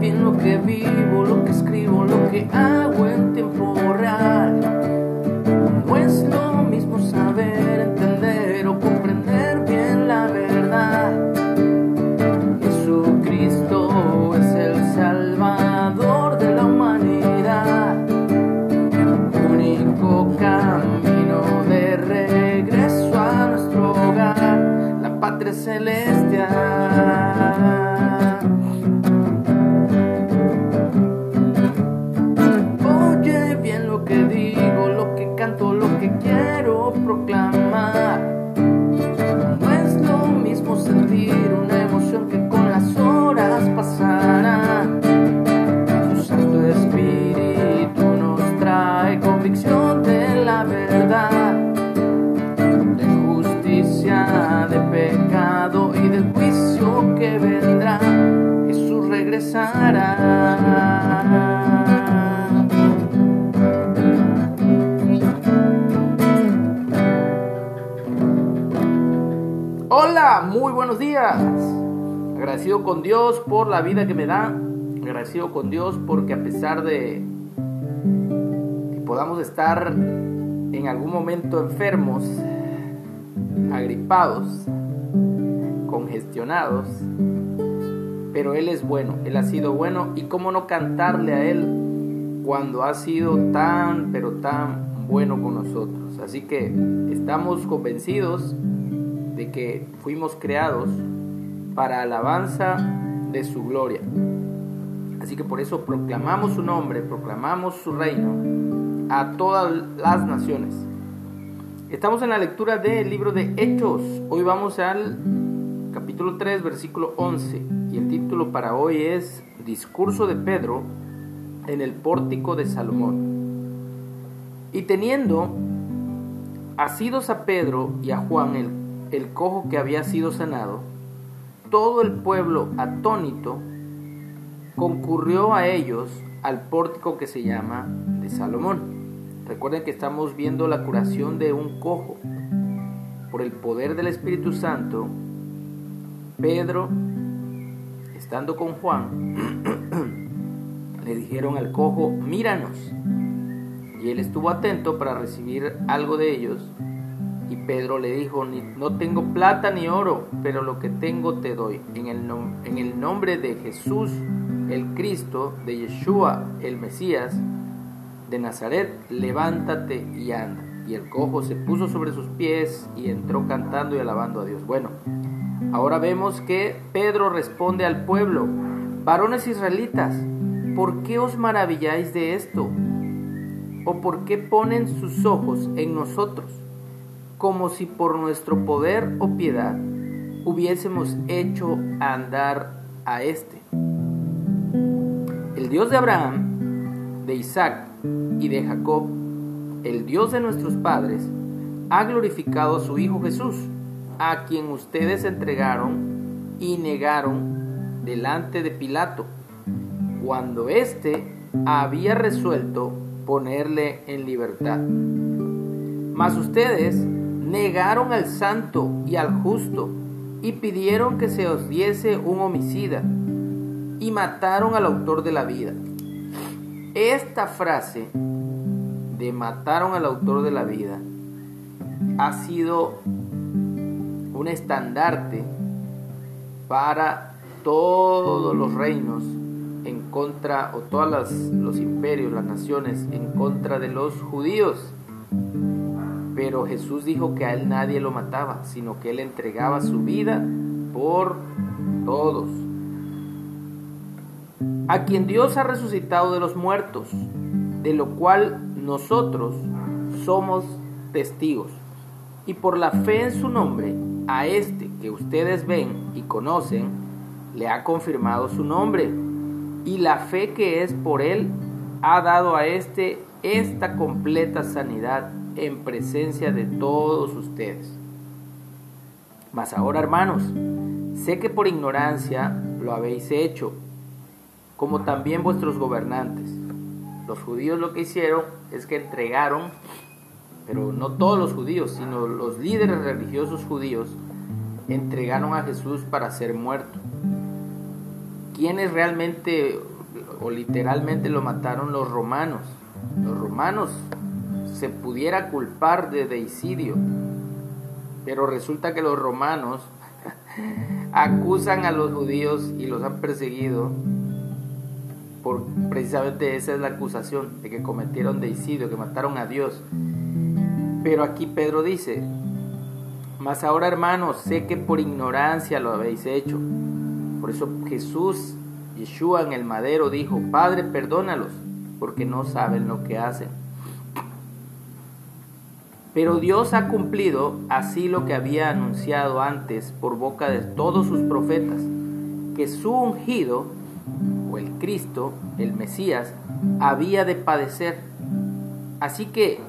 bien lo que vivo, lo que escribo, lo que hago en tiempo real. No es lo mismo saber, entender o comprender bien la verdad. Jesucristo es el Salvador de la humanidad. Único camino de regreso a nuestro hogar, la patria celestial. Hola, muy buenos días. Agradecido con Dios por la vida que me da. Agradecido con Dios porque a pesar de que podamos estar en algún momento enfermos, agripados, congestionados, pero Él es bueno, Él ha sido bueno y cómo no cantarle a Él cuando ha sido tan, pero tan bueno con nosotros. Así que estamos convencidos de que fuimos creados para alabanza de su gloria. Así que por eso proclamamos su nombre, proclamamos su reino a todas las naciones. Estamos en la lectura del libro de Hechos. Hoy vamos al capítulo 3, versículo 11. Y el título para hoy es Discurso de Pedro en el pórtico de Salomón. Y teniendo asidos a Pedro y a Juan el, el cojo que había sido sanado, todo el pueblo atónito concurrió a ellos al pórtico que se llama de Salomón. Recuerden que estamos viendo la curación de un cojo. Por el poder del Espíritu Santo, Pedro, estando con Juan, le dijeron al cojo, míranos. Y él estuvo atento para recibir algo de ellos. Y Pedro le dijo, no tengo plata ni oro, pero lo que tengo te doy. En el, nombre de Jesús, el Cristo, de Yeshua, el Mesías, de Nazaret, levántate y anda. Y el cojo se puso sobre sus pies y entró cantando y alabando a Dios. Bueno, ahora vemos que Pedro responde al pueblo, varones israelitas, ¿por qué os maravilláis de esto? ¿O por qué ponen sus ojos en nosotros, como si por nuestro poder o piedad hubiésemos hecho andar a este? El Dios de Abraham, de Isaac y de Jacob, el Dios de nuestros padres, ha glorificado a su Hijo Jesús, a quien ustedes entregaron y negaron delante de Pilato, cuando éste había resuelto ponerle en libertad. Mas ustedes negaron al santo y al justo y pidieron que se os diese un homicida y mataron al autor de la vida. Esta frase de mataron al autor de la vida ha sido un estandarte para todos los reinos en contra, o todos los imperios, las naciones en contra de los judíos. Pero Jesús dijo que a él nadie lo mataba, sino que él entregaba su vida por todos. A quien Dios ha resucitado de los muertos, de lo cual nosotros somos testigos. Y por la fe en su nombre, a este que ustedes ven y conocen, le ha confirmado su nombre. Y la fe que es por él ha dado a este esta completa sanidad en presencia de todos ustedes. Mas ahora, hermanos, sé que por ignorancia lo habéis hecho, como también vuestros gobernantes. Los judíos lo que hicieron es que entregaron, pero no todos los judíos, sino los líderes religiosos judíos, entregaron a Jesús para ser muerto. ¿Quiénes realmente o literalmente lo mataron los romanos. Los romanos se pudiera culpar de deicidio, pero resulta que los romanos acusan a los judíos y los han perseguido por precisamente esa es la acusación de que cometieron deicidio, que mataron a Dios. Pero aquí Pedro dice, mas ahora hermanos, sé que por ignorancia lo habéis hecho. Por eso Jesús, Yeshua en el madero dijo, Padre, perdónalos, porque no saben lo que hacen. Pero Dios ha cumplido así lo que había anunciado antes por boca de todos sus profetas, que su ungido, o el Cristo, el Mesías, había de padecer. Así que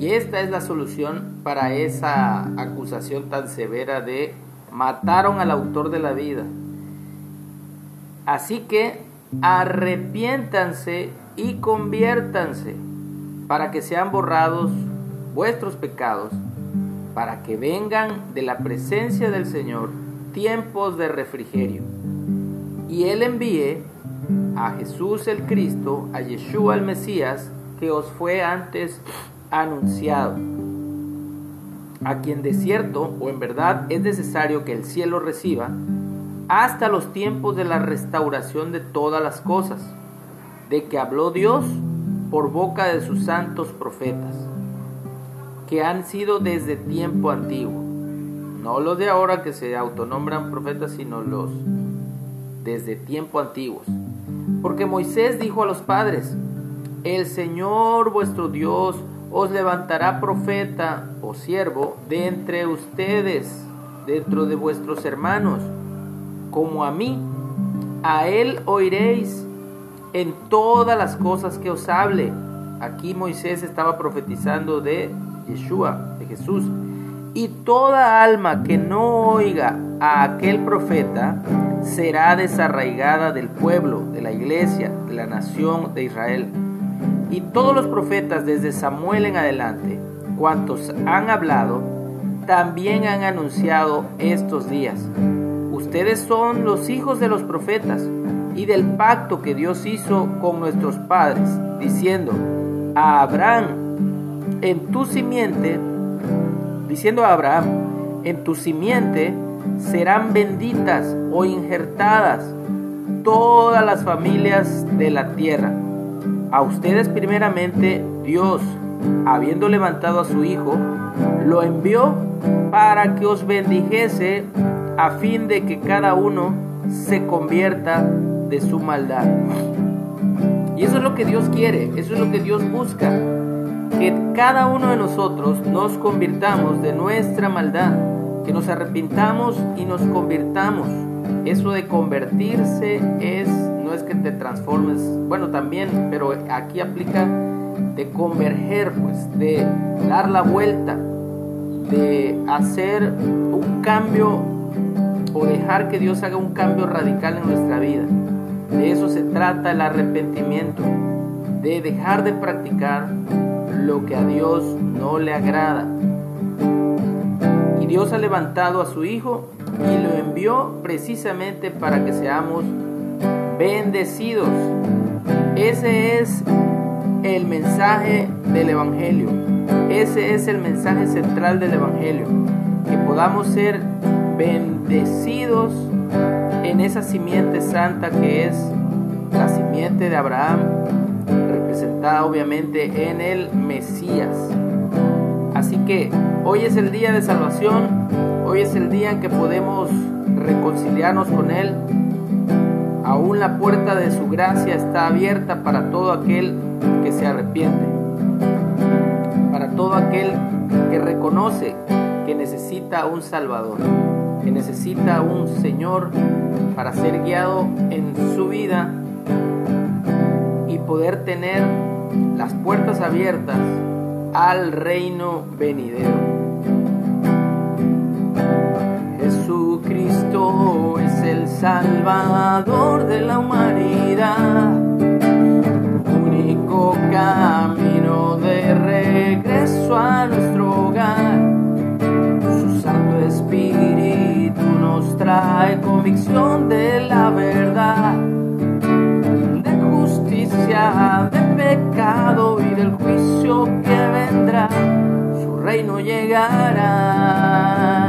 y esta es la solución para esa acusación tan severa de mataron al autor de la vida. Así que arrepiéntanse y conviértanse para que sean borrados vuestros pecados, para que vengan de la presencia del Señor tiempos de refrigerio. Y Él envíe a Jesús el Cristo, a Yeshua el Mesías, que os fue antes anunciado, a quien de cierto o en verdad es necesario que el cielo reciba hasta los tiempos de la restauración de todas las cosas, de que habló Dios por boca de sus santos profetas, que han sido desde tiempo antiguo, no los de ahora que se autonombran profetas, sino los desde tiempo antiguos. Porque Moisés dijo a los padres, el Señor vuestro Dios os levantará profeta o siervo de entre ustedes, dentro de vuestros hermanos, como a mí. A él oiréis en todas las cosas que os hable. Aquí Moisés estaba profetizando de Yeshua, de Jesús. Y toda alma que no oiga a aquel profeta será desarraigada del pueblo, de la iglesia, de la nación de Israel. Y todos los profetas desde Samuel en adelante, cuantos han hablado, también han anunciado estos días. Ustedes son los hijos de los profetas y del pacto que Dios hizo con nuestros padres, diciendo a Abraham, en tu simiente, diciendo a Abraham, en tu simiente serán benditas o injertadas todas las familias de la tierra a ustedes primeramente Dios, habiendo levantado a su Hijo, lo envió para que os bendijese a fin de que cada uno se convierta de su maldad. Y eso es lo que Dios quiere, eso es lo que Dios busca, que cada uno de nosotros nos convirtamos de nuestra maldad, que nos arrepintamos y nos convirtamos. Eso de convertirse es es que te transformes, bueno también, pero aquí aplica de converger, pues, de dar la vuelta, de hacer un cambio o dejar que Dios haga un cambio radical en nuestra vida. De eso se trata el arrepentimiento, de dejar de practicar lo que a Dios no le agrada. Y Dios ha levantado a su Hijo y lo envió precisamente para que seamos bendecidos. Ese es el mensaje del Evangelio. Ese es el mensaje central del Evangelio. Que podamos ser bendecidos en esa simiente santa que es la simiente de Abraham, representada obviamente en el Mesías. Así que hoy es el día de salvación, hoy es el día en que podemos reconciliarnos con Él, Aún la puerta de su gracia está abierta para todo aquel que se arrepiente, para todo aquel que reconoce que necesita un Salvador, que necesita un Señor para ser guiado en su vida y poder tener las puertas abiertas al reino venidero. Jesucristo es el Salvador de la humanidad, único camino de regreso a nuestro hogar. Su Santo Espíritu nos trae convicción de la verdad, de justicia, de pecado y del juicio que vendrá. Su reino llegará.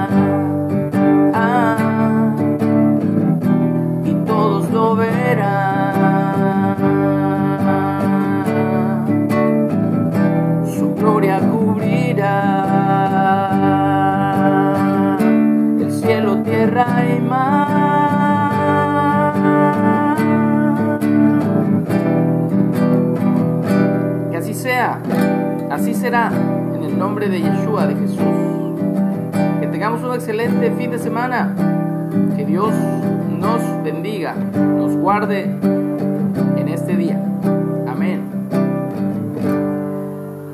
Así será en el nombre de Yeshua, de Jesús. Que tengamos un excelente fin de semana. Que Dios nos bendiga, nos guarde en este